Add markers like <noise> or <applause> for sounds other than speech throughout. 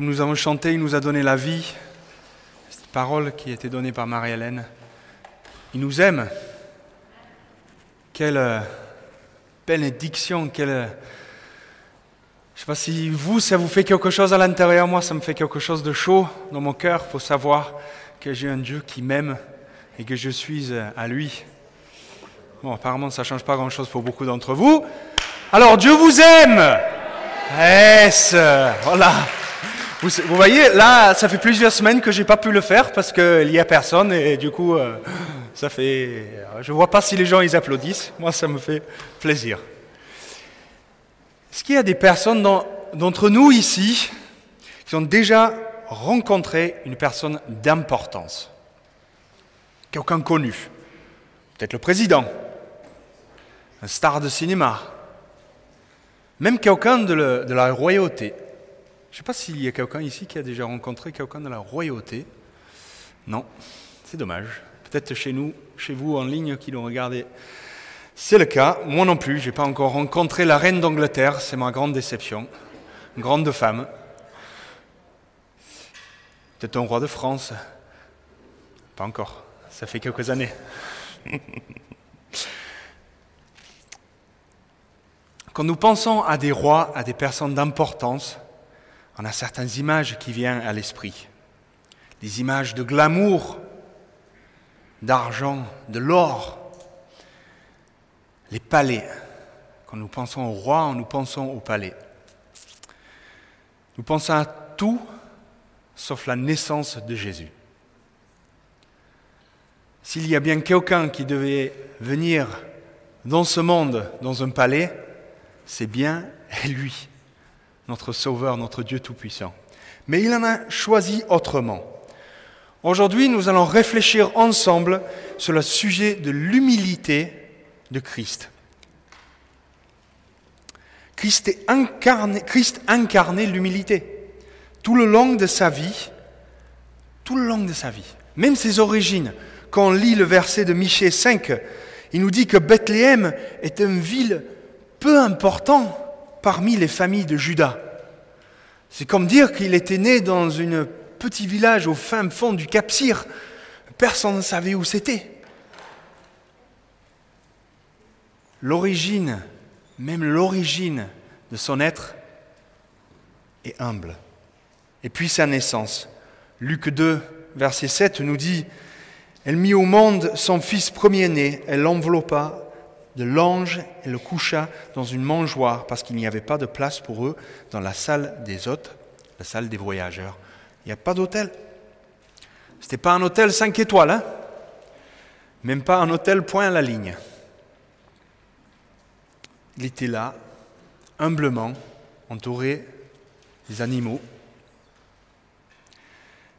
Nous avons chanté, il nous a donné la vie. Cette parole qui a été donnée par Marie-Hélène. Il nous aime. Quelle euh, bénédiction, quelle... Euh, je ne sais pas si vous, ça vous fait quelque chose à l'intérieur. Moi, ça me fait quelque chose de chaud dans mon cœur pour savoir que j'ai un Dieu qui m'aime et que je suis euh, à lui. Bon, apparemment, ça ne change pas grand-chose pour beaucoup d'entre vous. Alors, Dieu vous aime. Yes, voilà. Vous, voyez, là, ça fait plusieurs semaines que j'ai pas pu le faire parce qu'il n'y a personne et du coup, euh, ça fait. Je vois pas si les gens ils applaudissent. Moi, ça me fait plaisir. Est-ce qu'il y a des personnes d'entre nous ici qui ont déjà rencontré une personne d'importance? Quelqu'un connu? Peut-être le président, un star de cinéma, même quelqu'un de la royauté? Je ne sais pas s'il y a quelqu'un ici qui a déjà rencontré quelqu'un de la royauté. Non, c'est dommage. Peut-être chez nous, chez vous en ligne qui l'ont regardé. C'est le cas. Moi non plus, je n'ai pas encore rencontré la reine d'Angleterre. C'est ma grande déception. Grande femme. Peut-être un roi de France. Pas encore. Ça fait quelques années. <laughs> Quand nous pensons à des rois, à des personnes d'importance, on a certaines images qui viennent à l'esprit. Des images de glamour, d'argent, de l'or, les palais. Quand nous pensons au roi, nous pensons au palais. Nous pensons à tout sauf la naissance de Jésus. S'il y a bien quelqu'un qui devait venir dans ce monde, dans un palais, c'est bien lui notre Sauveur, notre Dieu Tout-Puissant. Mais il en a choisi autrement. Aujourd'hui, nous allons réfléchir ensemble sur le sujet de l'humilité de Christ. Christ, incarnait l'humilité. Tout le long de sa vie, tout le long de sa vie, même ses origines. Quand on lit le verset de Michée 5, il nous dit que Bethléem est une ville peu importante parmi les familles de Judas. C'est comme dire qu'il était né dans un petit village au fin fond du Cap Cyr. Personne ne savait où c'était. L'origine, même l'origine de son être est humble. Et puis sa naissance. Luc 2, verset 7 nous dit, Elle mit au monde son fils premier-né, elle l'enveloppa de l'ange et le coucha dans une mangeoire parce qu'il n'y avait pas de place pour eux dans la salle des hôtes, la salle des voyageurs. Il n'y a pas d'hôtel. Ce n'était pas un hôtel 5 étoiles, hein même pas un hôtel point à la ligne. Il était là, humblement, entouré des animaux.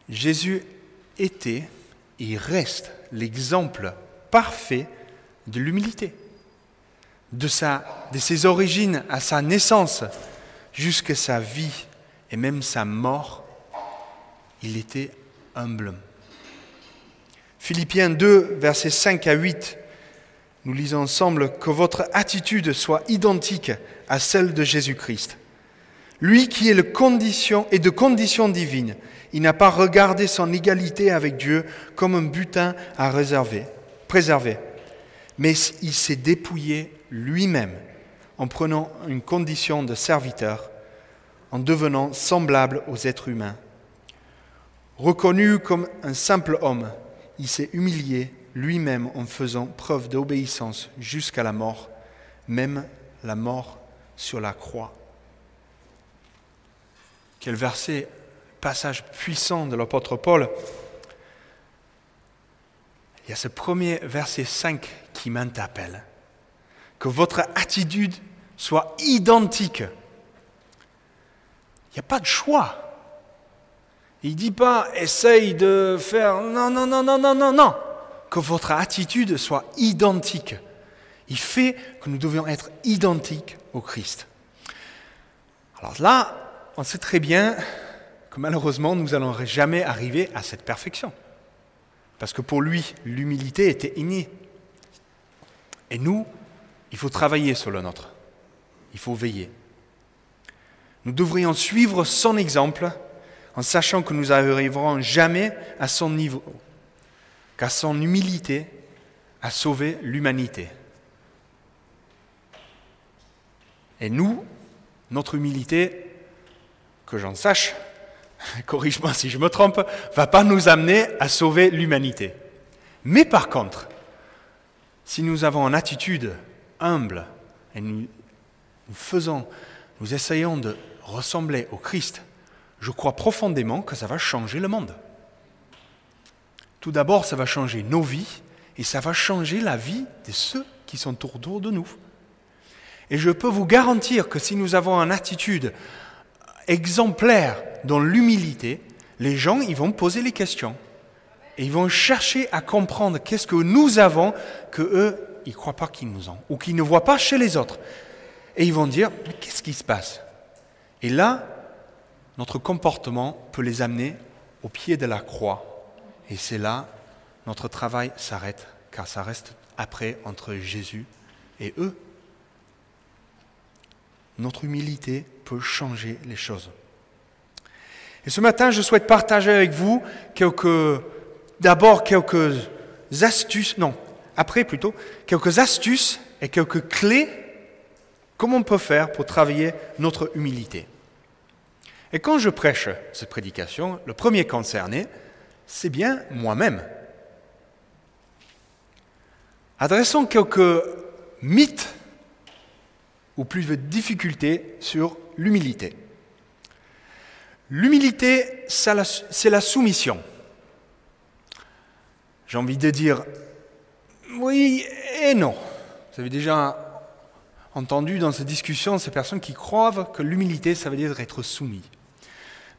Jésus était et reste l'exemple parfait de l'humilité de, de ses origines à sa naissance jusqu'à sa vie et même sa mort, il était humble. Philippiens 2, versets 5 à 8, nous lisons ensemble que votre attitude soit identique à celle de Jésus-Christ. Lui qui est, le condition, est de condition divine, il n'a pas regardé son égalité avec Dieu comme un butin à réserver, préserver, mais il s'est dépouillé lui-même en prenant une condition de serviteur, en devenant semblable aux êtres humains. Reconnu comme un simple homme, il s'est humilié lui-même en faisant preuve d'obéissance jusqu'à la mort, même la mort sur la croix. Quel verset, passage puissant de l'apôtre Paul. Il y a ce premier verset 5 qui m'interpelle que votre attitude soit identique. Il n'y a pas de choix. Il ne dit pas essaye de faire non, non, non, non, non, non, non. Que votre attitude soit identique. Il fait que nous devions être identiques au Christ. Alors là, on sait très bien que malheureusement, nous n'allons jamais arriver à cette perfection. Parce que pour lui, l'humilité était innée. Et nous, il faut travailler sur le nôtre. Il faut veiller. Nous devrions suivre son exemple en sachant que nous n'arriverons jamais à son niveau, qu'à son humilité à sauver l'humanité. Et nous, notre humilité, que j'en sache, <laughs> corrige-moi si je me trompe, va pas nous amener à sauver l'humanité. Mais par contre, si nous avons une attitude humble et nous, nous faisons, nous essayons de ressembler au Christ, je crois profondément que ça va changer le monde. Tout d'abord, ça va changer nos vies et ça va changer la vie de ceux qui sont autour de nous. Et je peux vous garantir que si nous avons une attitude exemplaire dans l'humilité, les gens ils vont poser les questions. Et ils vont chercher à comprendre qu'est-ce que nous avons que eux, ils ne croient pas qu'ils nous ont, ou qu'ils ne voient pas chez les autres. Et ils vont dire, mais qu'est-ce qui se passe? Et là, notre comportement peut les amener au pied de la croix. Et c'est là, notre travail s'arrête, car ça reste après entre Jésus et eux notre humilité peut changer les choses. Et ce matin, je souhaite partager avec vous quelques, d'abord quelques astuces, non, après plutôt, quelques astuces et quelques clés comment on peut faire pour travailler notre humilité. Et quand je prêche cette prédication, le premier concerné, c'est bien moi-même. Adressons quelques mythes ou plus de difficultés sur l'humilité. L'humilité, c'est la soumission. J'ai envie de dire oui et non. Vous avez déjà entendu dans cette discussion ces personnes qui croient que l'humilité, ça veut dire être soumis.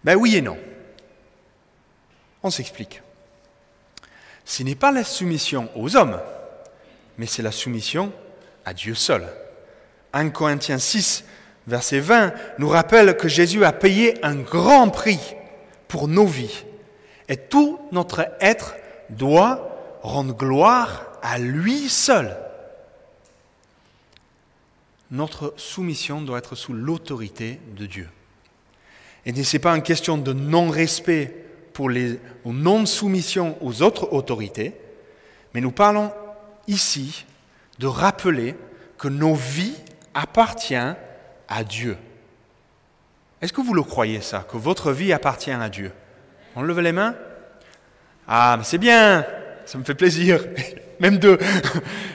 Ben oui et non. On s'explique. Ce n'est pas la soumission aux hommes, mais c'est la soumission à Dieu seul. 1 Corinthiens 6, verset 20, nous rappelle que Jésus a payé un grand prix pour nos vies. Et tout notre être doit rendre gloire à lui seul. Notre soumission doit être sous l'autorité de Dieu. Et ce n'est pas une question de non-respect pour les, ou non-soumission aux autres autorités, mais nous parlons ici de rappeler que nos vies appartient à Dieu. Est-ce que vous le croyez ça, que votre vie appartient à Dieu? On lève les mains Ah, c'est bien, ça me fait plaisir. <laughs> Même deux.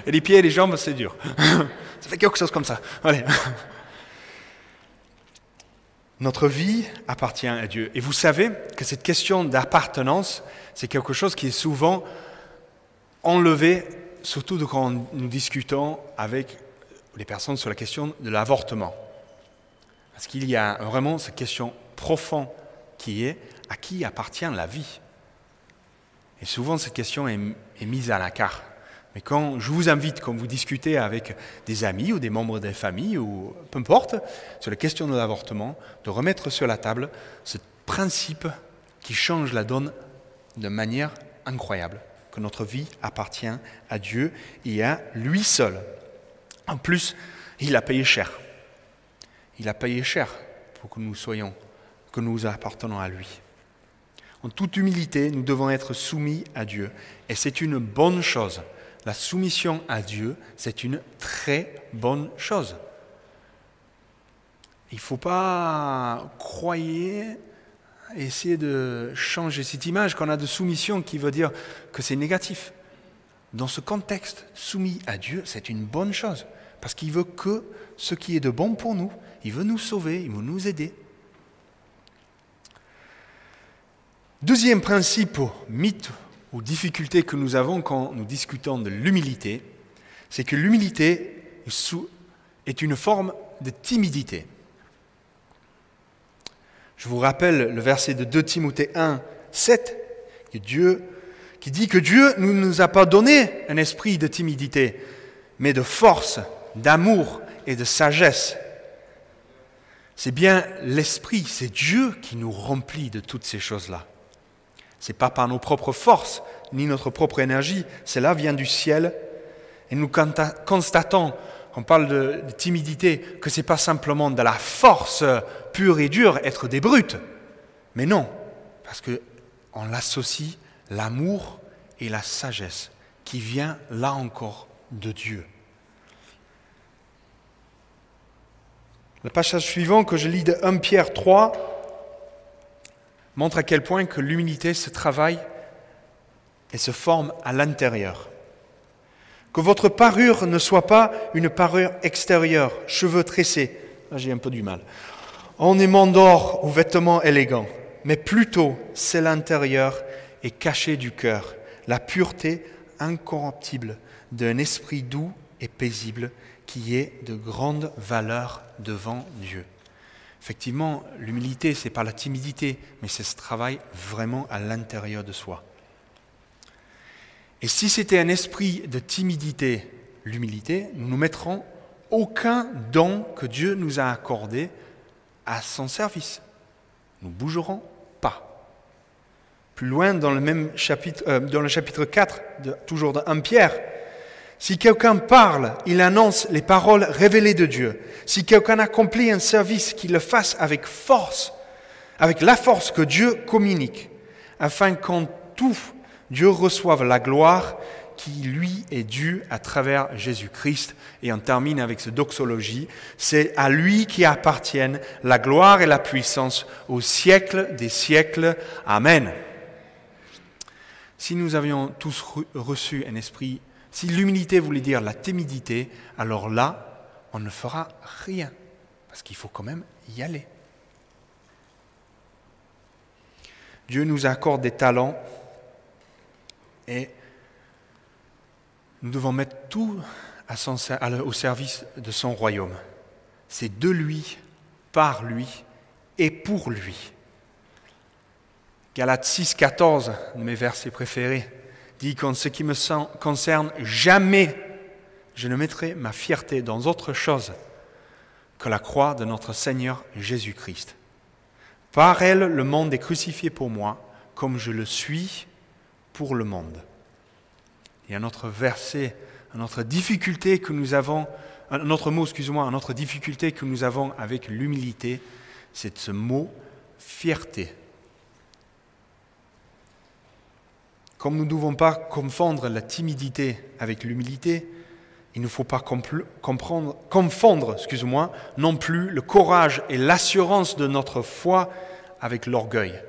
Et les pieds et les jambes, c'est dur. Ça fait quelque chose comme ça. Allez. Notre vie appartient à Dieu. Et vous savez que cette question d'appartenance, c'est quelque chose qui est souvent enlevé, surtout quand nous discutons avec les personnes sur la question de l'avortement. Parce qu'il y a vraiment cette question profonde qui est à qui appartient la vie? Et souvent cette question est, mise à la carte. Mais quand je vous invite, quand vous discutez avec des amis ou des membres des familles, ou peu importe, sur la question de l'avortement, de remettre sur la table ce principe qui change la donne de manière incroyable, que notre vie appartient à Dieu et à lui seul. En plus, il a payé cher. Il a payé cher pour que nous soyons, que nous appartenons à lui. En toute humilité, nous devons être soumis à Dieu. Et c'est une bonne chose. La soumission à Dieu, c'est une très bonne chose. Il ne faut pas croyer, essayer de changer cette image qu'on a de soumission qui veut dire que c'est négatif. Dans ce contexte, soumis à Dieu, c'est une bonne chose. Parce qu'il veut que ce qui est de bon pour nous, il veut nous sauver, il veut nous aider. Deuxième principe, mythe ou difficulté que nous avons quand nous discutons de l'humilité, c'est que l'humilité est une forme de timidité. Je vous rappelle le verset de 2 Timothée 1, 7, que Dieu, qui dit que Dieu ne nous a pas donné un esprit de timidité, mais de force, d'amour et de sagesse. C'est bien l'Esprit, c'est Dieu qui nous remplit de toutes ces choses-là. Ce n'est pas par nos propres forces ni notre propre énergie, cela vient du ciel. Et nous constatons, on parle de, timidité, que ce n'est pas simplement de la force pure et dure, être des brutes. Mais non, Parce qu'on l'associe l'amour et la sagesse qui vient là encore de Dieu. Le passage suivant que je lis de 1 Pierre 3 montre à quel point que l'humilité se travaille et se forme à l'intérieur. Que votre parure ne soit pas une parure extérieure, cheveux tressés, là j'ai un peu du mal, ornement d'or ou vêtements élégants, mais plutôt c'est l'intérieur et caché du cœur, la pureté incorruptible d'un esprit doux et paisible qui est de grande valeur devant Dieu. Effectivement, l'humilité, ce n'est pas la timidité, mais c'est ce travail vraiment à l'intérieur de soi. Et si c'était un esprit de timidité, l'humilité, nous ne mettrons aucun don que Dieu nous a accordé à son service. Nous bougerons pas. Plus loin, dans le même chapitre, euh, dans le chapitre 4, de, toujours de 1 Pierre, si quelqu'un parle, il annonce les paroles révélées de Dieu. Si quelqu'un accomplit un service, qu'il le fasse avec force, avec la force que Dieu communique, afin qu'en tout Dieu reçoive la gloire qui lui est due à travers Jésus-Christ. Et on termine avec ce doxologie. C'est à lui qui appartiennent la gloire et la puissance au siècle des siècles. Amen. Si nous avions tous reçu un esprit, si l'humilité voulait dire la timidité, alors là, on ne fera rien. Parce qu'il faut quand même y aller. Dieu nous accorde des talents et nous devons mettre tout au service de son royaume. C'est de lui, par lui et pour lui. Galates 6, 14, de mes versets préférés, dit qu'en ce qui me concerne, jamais je ne mettrai ma fierté dans autre chose que la croix de notre Seigneur Jésus-Christ. Par elle, le monde est crucifié pour moi, comme je le suis pour le monde. Et un autre verset, une autre difficulté que nous avons, un autre mot, excuse-moi, une autre difficulté que nous avons avec l'humilité, c'est ce mot fierté. Comme nous ne devons pas confondre la timidité avec l'humilité, il ne faut pas comprendre, confondre excuse-moi, non plus le courage et l'assurance de notre foi avec l'orgueil.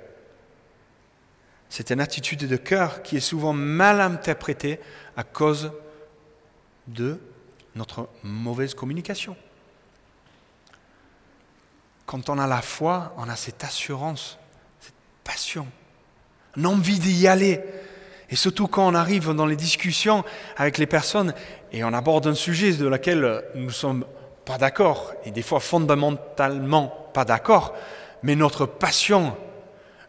C'est une attitude de cœur qui est souvent mal interprétée à cause de notre mauvaise communication. Quand on a la foi, on a cette assurance, cette passion, une envie d'y aller. Et surtout quand on arrive dans les discussions avec les personnes et on aborde un sujet de lequel nous ne sommes pas d'accord, et des fois fondamentalement pas d'accord, mais notre passion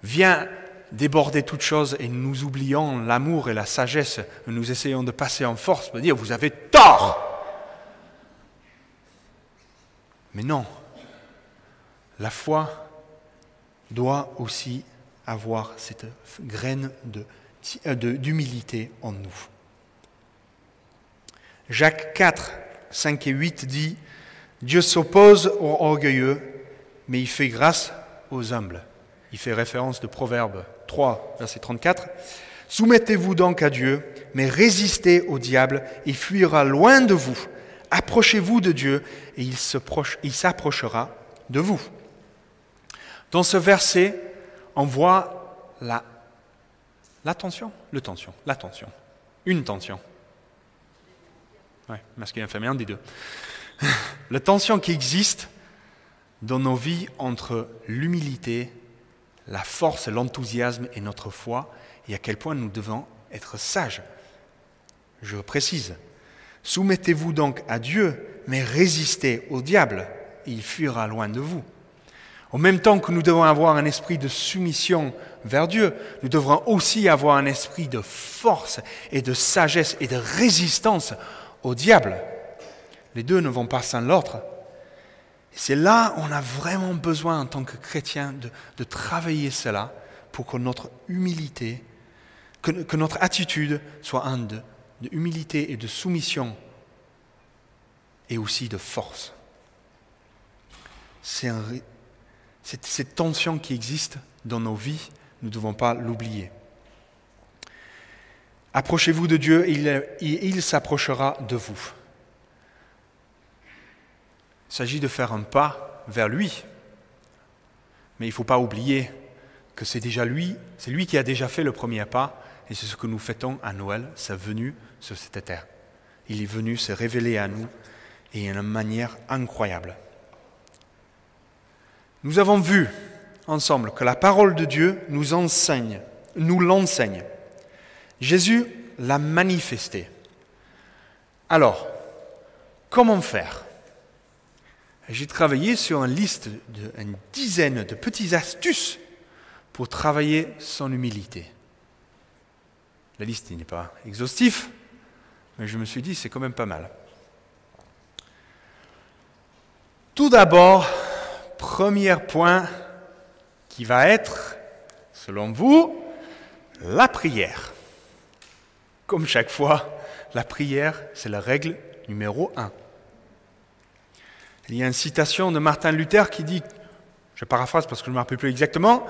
vient déborder toute chose et nous oublions l'amour et la sagesse, nous essayons de passer en force pour dire vous avez tort. Mais non, la foi doit aussi avoir cette graine d'humilité en nous. Jacques 4, 5 et 8 dit, Dieu s'oppose aux orgueilleux, mais il fait grâce aux humbles. Il fait référence de Proverbe 3, verset 34. Soumettez-vous donc à Dieu, mais résistez au diable, il fuira loin de vous. Approchez-vous de Dieu et il s'approchera de vous. Dans ce verset, on voit la, la tension, le tension, la tension, une tension. Oui, masculin, féminin, des deux. <laughs> La tension qui existe dans nos vies entre l'humilité la force, l'enthousiasme et notre foi, et à quel point nous devons être sages. Je précise, soumettez-vous donc à Dieu, mais résistez au diable, et il fuira loin de vous. En même temps que nous devons avoir un esprit de soumission vers Dieu, nous devrons aussi avoir un esprit de force et de sagesse et de résistance au diable. Les deux ne vont pas sans l'autre. C'est là on a vraiment besoin en tant que chrétien de, travailler cela pour que notre humilité, que, notre attitude soit un de, de humilité et de soumission et aussi de force. C'est cette tension qui existe dans nos vies Nous ne devons pas l'oublier. Approchez-vous de Dieu et il, s'approchera de vous. Il s'agit de faire un pas vers lui. Mais il ne faut pas oublier que c'est déjà lui, c'est lui qui a déjà fait le premier pas, et c'est ce que nous fêtons à Noël, sa venue sur cette terre. Il est venu se révéler à nous et d'une manière incroyable. Nous avons vu ensemble que la parole de Dieu nous enseigne, nous l'enseigne. Jésus l'a manifesté. Alors, comment faire? J'ai travaillé sur une liste d'une dizaine de petites astuces pour travailler son humilité. La liste n'est pas exhaustive, mais je me suis dit c'est quand même pas mal. Tout d'abord, premier point qui va être, selon vous, la prière. Comme chaque fois, la prière, c'est la règle numéro un. Il y a une citation de Martin Luther qui dit, je paraphrase parce que je ne me rappelle plus exactement,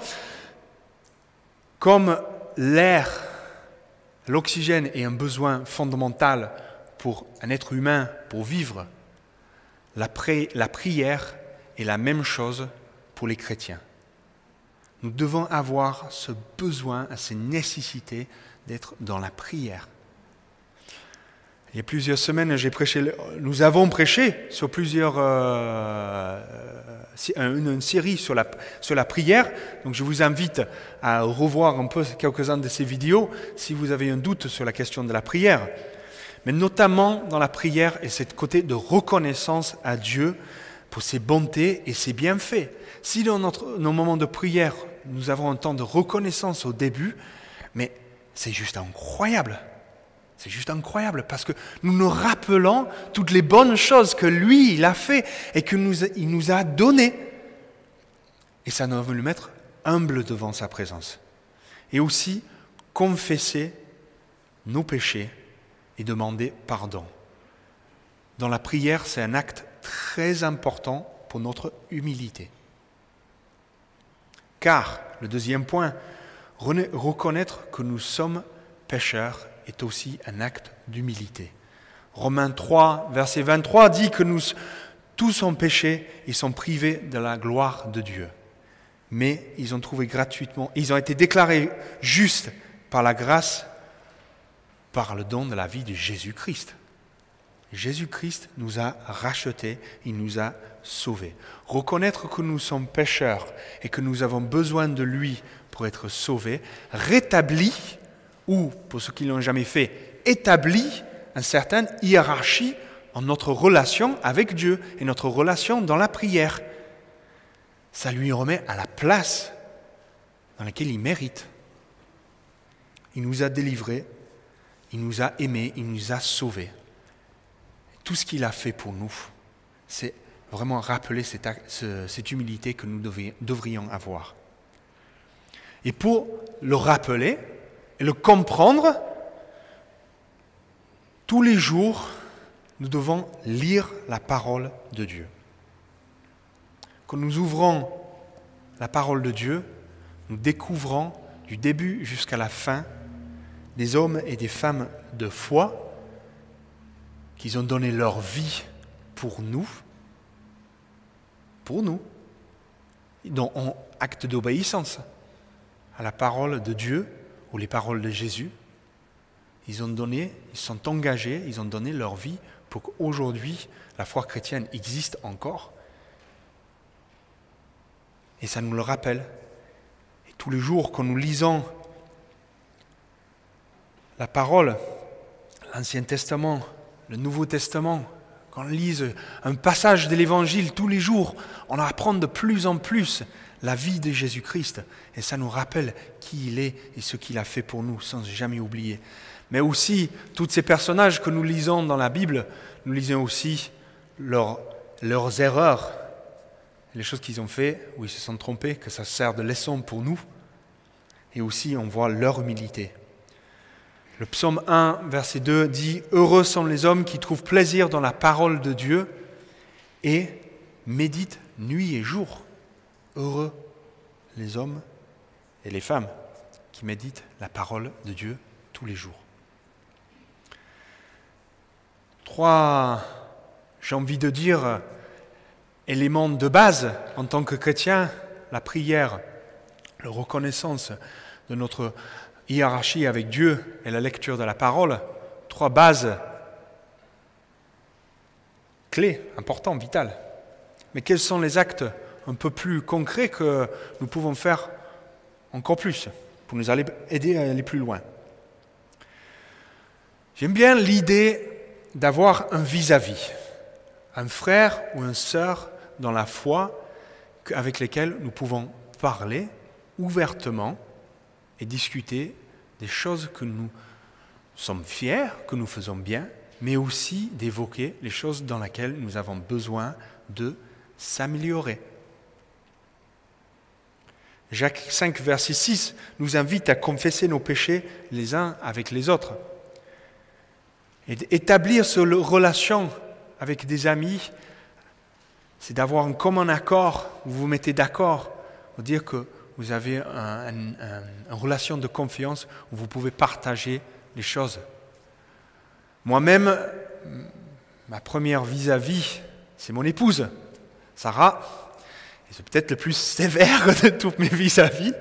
comme l'air, l'oxygène est un besoin fondamental pour un être humain pour vivre, la, prière est la même chose pour les chrétiens. Nous devons avoir ce besoin, cette nécessité d'être dans la prière. Il y a plusieurs semaines, j'ai prêché, nous avons prêché sur plusieurs, euh, une, série sur la, sur la prière. Donc je vous invite à revoir un peu quelques-uns de ces vidéos si vous avez un doute sur la question de la prière. Mais notamment dans la prière et cette côté de reconnaissance à Dieu pour ses bontés et ses bienfaits. Si dans nos moments de prière, nous avons un temps de reconnaissance au début, mais c'est juste incroyable. C'est juste incroyable parce que nous nous rappelons toutes les bonnes choses que lui, il a fait et qu'il nous, il nous a données. Et ça nous veut le mettre humble devant sa présence. Et aussi confesser nos péchés et demander pardon. Dans la prière, c'est un acte très important pour notre humilité. Car, le deuxième point, reconnaître que nous sommes pécheurs est aussi un acte d'humilité. Romains 3, verset 23 dit que nous tous ont péché et sont privés de la gloire de Dieu. Mais ils ont trouvé gratuitement, ils ont été déclarés justes par la grâce, par le don de la vie de Jésus-Christ. Jésus-Christ nous a rachetés, il nous a sauvés. Reconnaître que nous sommes pécheurs et que nous avons besoin de lui pour être sauvés, rétablit, ou pour ceux qui ne l'ont jamais fait, établit une certaine hiérarchie en notre relation avec Dieu et notre relation dans la prière. Ça lui remet à la place dans laquelle il mérite. Il nous a délivrés, il nous a aimés, il nous a sauvés tout ce qu'il a fait pour nous, c'est vraiment rappeler cette, humilité que nous devrions avoir. Et pour le rappeler et le comprendre, tous les jours, nous devons lire la parole de Dieu. Quand nous ouvrons la parole de Dieu, nous découvrons du début jusqu'à la fin des hommes et des femmes de foi qu'ils ont donné leur vie pour nous, pour nous, dans un acte d'obéissance à la parole de Dieu ou les paroles de Jésus. Ils ont donné, ils sont engagés, ils ont donné leur vie pour qu'aujourd'hui la foi chrétienne existe encore. Et ça nous le rappelle. Et tous les jours, quand nous lisons la parole, l'Ancien Testament, le Nouveau Testament, quand lise un passage de l'Évangile tous les jours, on apprend de plus en plus la vie de Jésus-Christ. Et ça nous rappelle qui il est et ce qu'il a fait pour nous, sans jamais oublier. Mais aussi, tous ces personnages que nous lisons dans la Bible, nous lisons aussi leurs erreurs, les choses qu'ils ont fait, où ils se sont trompés, que ça sert de leçon pour nous. Et aussi, on voit leur humilité. Le psaume 1, verset 2 dit Heureux sont les hommes qui trouvent plaisir dans la parole de Dieu et méditent nuit et jour. Heureux les hommes et les femmes qui méditent la parole de Dieu tous les jours. Trois, j'ai envie de dire, éléments de base en tant que chrétien, la prière, la reconnaissance de notre hiérarchie avec Dieu et la lecture de la parole, trois bases clés, importantes, vitales. Mais quels sont les actes un peu plus concrets que nous pouvons faire encore plus pour nous aider à aller plus loin? J'aime bien l'idée d'avoir un vis-à-vis, un frère ou une sœur dans la foi avec lesquels nous pouvons parler ouvertement et discuter des choses que nous sommes fiers, que nous faisons bien, mais aussi d'évoquer les choses dans lesquelles nous avons besoin de s'améliorer. Jacques 5, verset 6 nous invite à confesser nos péchés les uns avec les autres. Et d'établir cette relation avec des amis, c'est d'avoir un commun accord, vous vous mettez d'accord, pour dire que vous avez une relation de confiance où vous pouvez partager les choses. Moi-même, ma première vis-à-vis, c'est mon épouse, Sarah. C'est peut-être le plus sévère <laughs> de toutes mes vis-à-vis.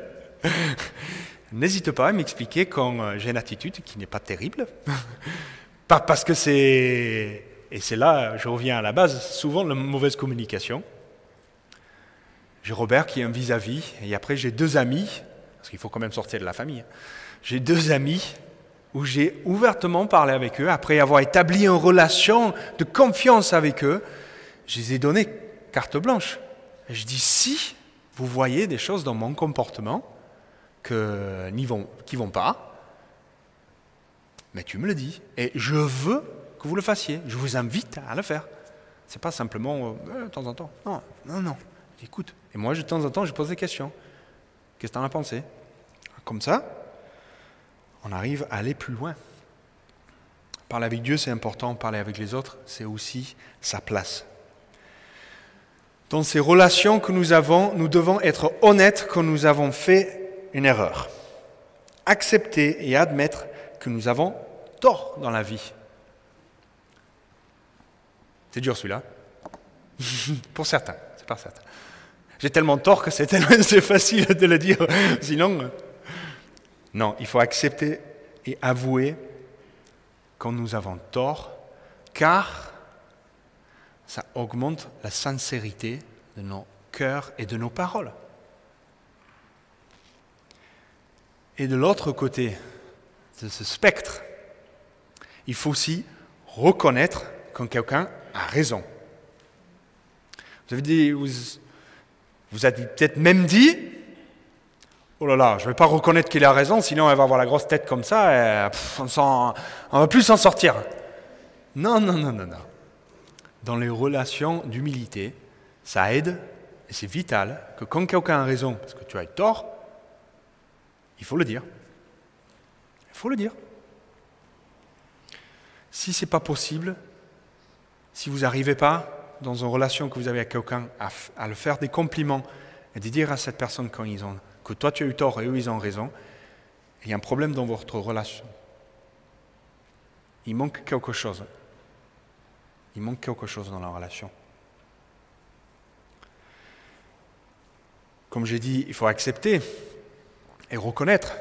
N'hésite pas à m'expliquer quand euh, j'ai une attitude qui n'est pas terrible. <laughs> Pas parce que c'est, et c'est là, je reviens à la base, souvent la mauvaise communication. J'ai Robert qui est un vis-à-vis, et après j'ai deux amis, parce qu'il faut quand même sortir de la famille. J'ai deux amis où j'ai ouvertement parlé avec eux, après avoir établi une relation de confiance avec eux, je les ai donné carte blanche. Je dis, si vous voyez des choses dans mon comportement vont, qui ne vont pas, mais tu me le dis. Et je veux que vous le fassiez. Je vous invite à le faire. C'est pas simplement euh, de temps en temps. Non, non, non. Écoute. Et moi, de temps en temps, je pose des questions. Qu'est-ce que tu en as pensé? Comme ça, on arrive à aller plus loin. Parler avec Dieu, c'est important. Parler avec les autres, c'est aussi sa place. Dans ces relations que nous avons, nous devons être honnêtes quand nous avons fait une erreur. Accepter et admettre que nous avons tort dans la vie. C'est dur celui-là. <laughs> Pour certains, c'est pas certain. J'ai tellement tort que c'est tellement <laughs> facile de le dire. Sinon, non, il faut accepter et avouer quand nous avons tort, car ça augmente la sincérité de nos cœurs et de nos paroles. Et de l'autre côté de ce spectre, il faut aussi reconnaître quand quelqu'un a raison. Vous avez dit, vous, vous avez peut-être même dit, oh là là, je ne vais pas reconnaître qu'il a raison, sinon elle va avoir la grosse tête comme ça, et, on ne va plus s'en sortir. Non, non, non, non, non. Dans les relations d'humilité, ça aide, et c'est vital, que quand quelqu'un a raison, parce que tu as eu tort, il faut le dire. Il faut le dire. Si ce n'est pas possible, si vous n'arrivez pas dans une relation que vous avez avec quelqu'un à, le faire des compliments et de dire à cette personne quand ils ont, que toi tu as eu tort et eux ils ont raison, il y a un problème dans votre relation. Il manque quelque chose. Il manque quelque chose dans la relation. Comme j'ai dit, il faut accepter et reconnaître.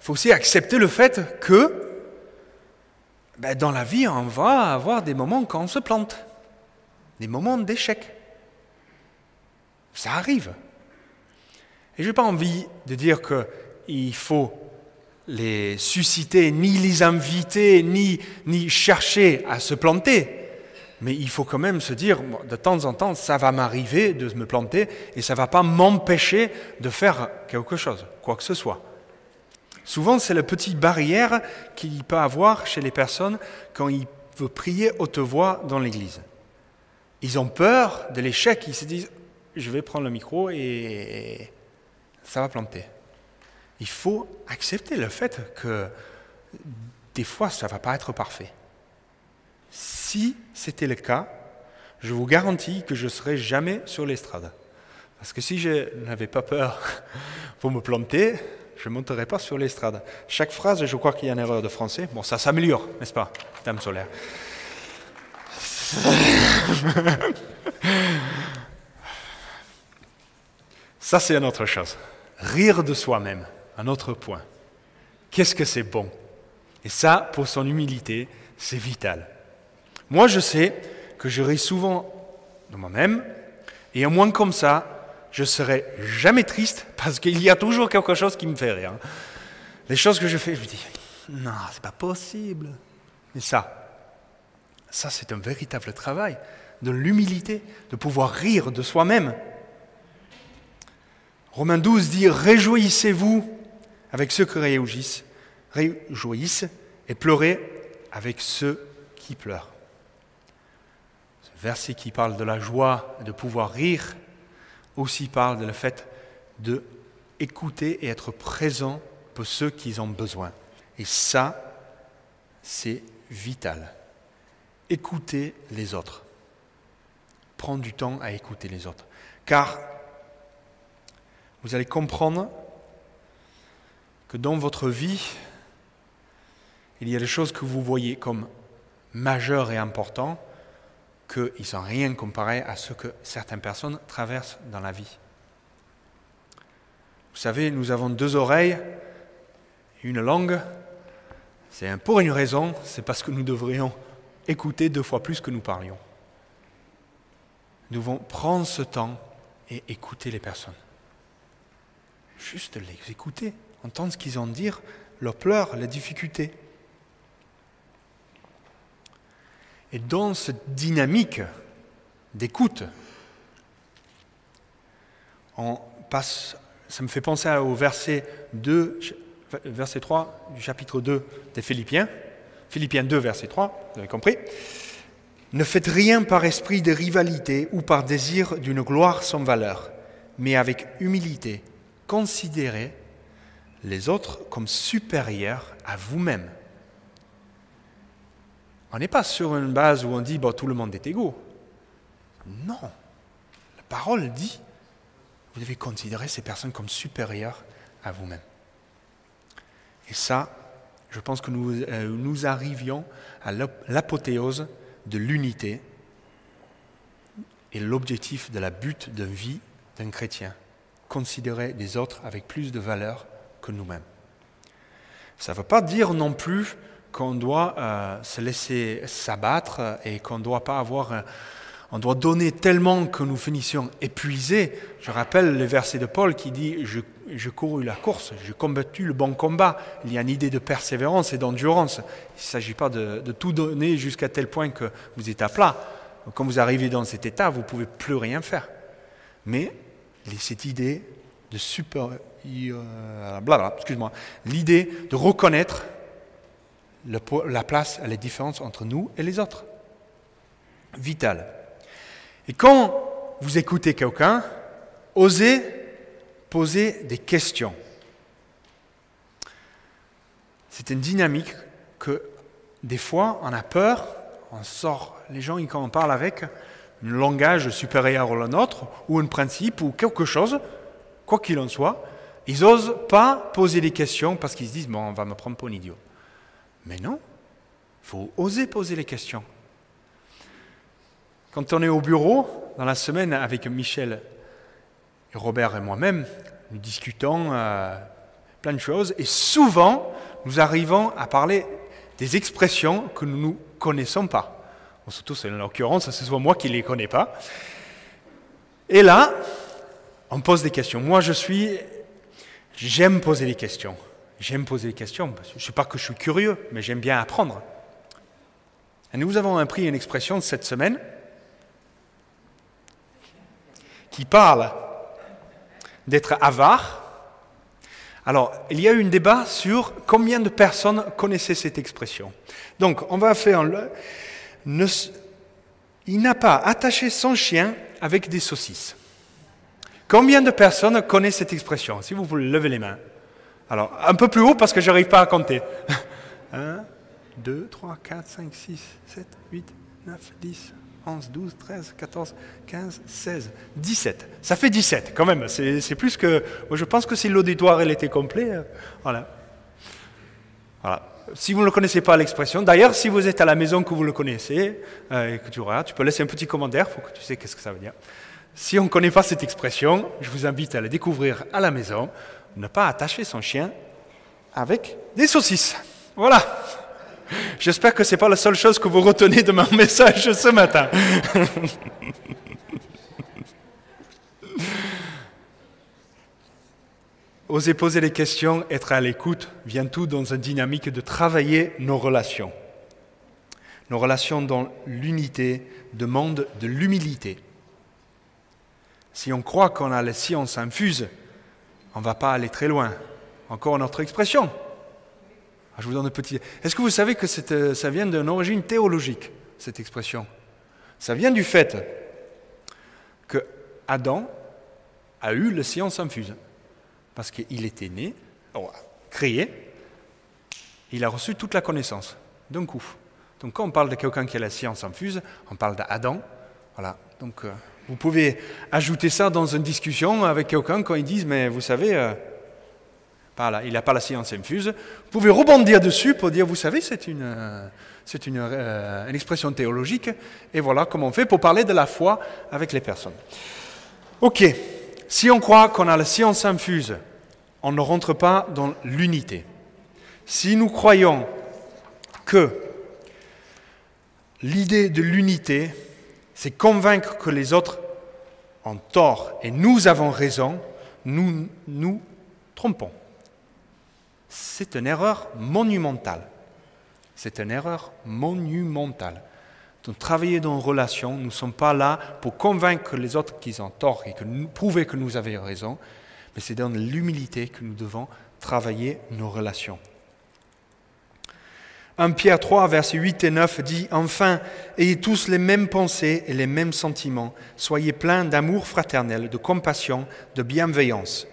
Il faut aussi accepter le fait que ben, dans la vie, on va avoir des moments quand on se plante, des moments d'échec. Ça arrive. Et je n'ai pas envie de dire qu'il faut les susciter, ni les inviter, ni, ni chercher à se planter. Mais il faut quand même se dire, de temps en temps, ça va m'arriver de me planter et ça ne va pas m'empêcher de faire quelque chose, quoi que ce soit. Souvent, c'est la petite barrière qu'il peut avoir chez les personnes quand ils veulent prier haute voix dans l'église. Ils ont peur de l'échec, ils se disent je vais prendre le micro et ça va planter. Il faut accepter le fait que des fois, ça ne va pas être parfait. Si c'était le cas, je vous garantis que je ne serais jamais sur l'estrade. Parce que si je n'avais pas peur <laughs> pour me planter, Je ne monterai pas sur l'estrade. Chaque phrase, je crois qu'il y a une erreur de français. Bon, ça s'améliore, n'est-ce pas, Dame solaire? <laughs> Ça, c'est une autre chose. Rire de soi-même, un autre point. Qu'est-ce que c'est bon? Et ça, pour son humilité, c'est vital. Moi, je sais que je ris souvent de moi-même, et au moins comme ça, je serai jamais triste parce qu'il y a toujours quelque chose qui me fait rire. Les choses que je fais, je me dis, non, c'est pas possible. Mais ça, ça c'est un véritable travail de l'humilité, de pouvoir rire de soi-même. Romains 12 dit, réjouissez-vous avec ceux qui réjouissent, réjouissent et pleurez avec ceux qui pleurent. Ce verset qui parle de la joie de pouvoir rire aussi parle de le fait de écouter et être présent pour ceux qui ont besoin. Et ça, c'est vital. Écouter les autres. Prendre du temps à écouter les autres. Car vous allez comprendre que dans votre vie, il y a des choses que vous voyez comme majeures et importantes qu'ils ne sont rien comparé à ce que certaines personnes traversent dans la vie. Vous savez, nous avons deux oreilles une langue. C'est pour une raison, c'est parce que nous devrions écouter deux fois plus que nous parlions. Nous devons prendre ce temps et écouter les personnes. Juste les écouter, entendre ce qu'ils ont à dire, leurs pleurs, les difficultés. Et dans cette dynamique d'écoute, on passe, ça me fait penser au verset 2, verset 3 du chapitre 2 des Philippiens. Philippiens 2, verset 3, vous avez compris. Ne faites rien par esprit de rivalité ou par désir d'une gloire sans valeur, mais avec humilité, considérez les autres comme supérieurs à vous-même. On n'est pas sur une base où on dit bon, tout le monde est égaux. Non. La parole dit vous devez considérer ces personnes comme supérieures à vous-même. Et ça, je pense que nous, euh, nous arrivions à l'apothéose de l'unité et l'objectif de la but de vie d'un chrétien. Considérer les autres avec plus de valeur que nous-mêmes. Ça ne veut pas dire non plus qu'on doit euh, se laisser s'abattre et qu'on doit pas avoir... Euh, on doit donner tellement que nous finissions épuisés. Je rappelle le verset de Paul qui dit Je, je couru la course, j'ai combattu le bon combat. Il y a une idée de persévérance et d'endurance. Il ne s'agit pas de, tout donner jusqu'à tel point que vous êtes à plat. Quand vous arrivez dans cet état, vous ne pouvez plus rien faire. Mais cette idée de super. Euh, excuse-moi. L'idée de reconnaître la place, les différences entre nous et les autres. Vital. Et quand vous écoutez quelqu'un, osez poser des questions. C'est une dynamique que des fois on a peur, on sort, les gens quand on parle avec un langage supérieur au nôtre, ou un principe, ou quelque chose, quoi qu'il en soit, ils n'osent pas poser des questions parce qu'ils se disent, bon, on va me prendre pour un idiot. Mais non, il faut oser poser les questions. Quand on est au bureau, dans la semaine, avec Michel, Robert et moi-même, nous discutons euh, plein de choses, et souvent, nous arrivons à parler des expressions que nous ne connaissons pas. surtout, c'est en l'occurrence, c'est souvent moi qui ne les connais pas. Et là, on pose des questions. Moi, je suis... J'aime poser des questions. J'aime poser des questions, je ne sais pas que je suis curieux, mais j'aime bien apprendre. Nous avons appris une expression cette semaine qui parle d'être avare. Alors, il y a eu un débat sur combien de personnes connaissaient cette expression. Donc, on va faire... Le, il n'a pas attaché son chien avec des saucisses. Combien de personnes connaissent cette expression? Si vous voulez lever les mains. Alors, un peu plus haut parce que je n'arrive pas à compter. 1, 2, 3, 4, 5, 6, 7, 8, 9, 10, 11, 12, 13, 14, 15, 16, 17. Ça fait 17 quand même. C'est plus que. Je pense que si l'auditoire était complet. Euh, voilà. Voilà. Si vous ne connaissez pas l'expression, d'ailleurs, si vous êtes à la maison que vous le connaissez euh, et que tu regardes, tu peux laisser un petit commentaire pour que tu sais qu'est-ce que ça veut dire. Si on ne connaît pas cette expression, je vous invite à la découvrir à la maison. Ne pas attacher son chien avec des saucisses. Voilà. J'espère que ce n'est pas la seule chose que vous retenez de mon <laughs> message ce matin. <laughs> Oser poser les questions, être à l'écoute, vient tout dans une dynamique de travailler nos relations. Nos relations dans l'unité demandent de l'humilité. Si on croit qu'on a la science infuse, on ne va pas aller très loin. Encore notre expression. Ah, je vous donne un petit. Est-ce que vous savez que euh, ça vient d'une origine théologique, cette expression? Ça vient du fait que Adam a eu la science infuse. Parce qu'il était né, oh, créé, il a reçu toute la connaissance d'un coup. Donc quand on parle de quelqu'un qui a la science infuse, on parle d'Adam. Voilà. Donc euh, vous pouvez ajouter ça dans une discussion avec quelqu'un quand ils disent, mais vous savez, euh, il n'a pas la science infuse. Vous pouvez rebondir dessus pour dire, vous savez, c'est une, euh, euh, une, expression théologique, et voilà comment on fait pour parler de la foi avec les personnes. Ok, si on croit qu'on a la science infuse, on ne rentre pas dans l'unité. Si nous croyons que l'idée de l'unité, c'est convaincre que les autres ont tort et nous avons raison, nous nous trompons c'est une erreur monumentale. C'est une erreur monumentale. Donc, travailler dans une relation, nous ne sommes pas là pour convaincre les autres qu'ils ont tort et que prouver que nous avons raison, mais c'est dans l'humilité que nous devons travailler nos relations. 1 Pierre 3, versets 8 et 9 dit Enfin, ayez tous les mêmes pensées et les mêmes sentiments, soyez pleins d'amour fraternel, de compassion, de bienveillance.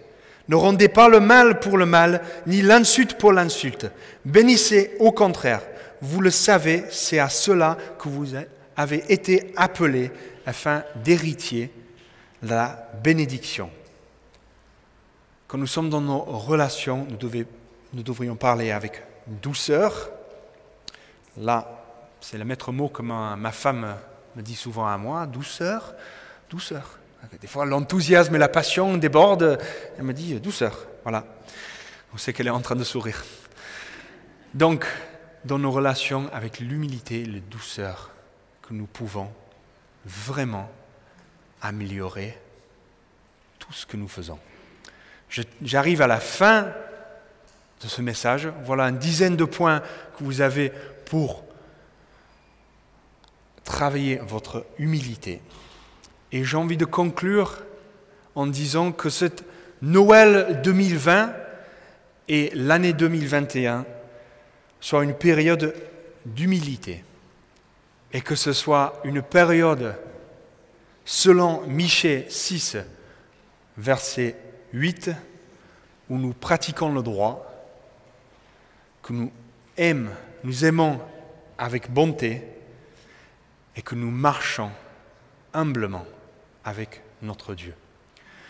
Ne rendez pas le mal pour le mal, ni l'insulte pour l'insulte. Bénissez au contraire. Vous le savez, c'est à cela que vous avez été appelés afin d'héritier la bénédiction. Quand nous sommes dans nos relations, nous, nous devrions parler avec douceur. Là, c'est le maître mot que ma femme me dit souvent à moi, douceur, douceur. Des fois, l'enthousiasme et la passion débordent. Elle me dit douceur. Voilà. On sait qu'elle est en train de sourire. Donc, dans nos relations avec l'humilité et la douceur, que nous pouvons vraiment améliorer tout ce que nous faisons. J'arrive à la fin de ce message. Voilà une dizaine de points que vous avez pour travailler votre humilité. Et j'ai envie de conclure en disant que cette Noël 2020 et l'année 2021 soient une période d'humilité et que ce soit une période, selon Michée 6, verset 8, où nous pratiquons le droit, que nous aimons, nous aimons avec bonté et que nous marchons humblement avec notre Dieu.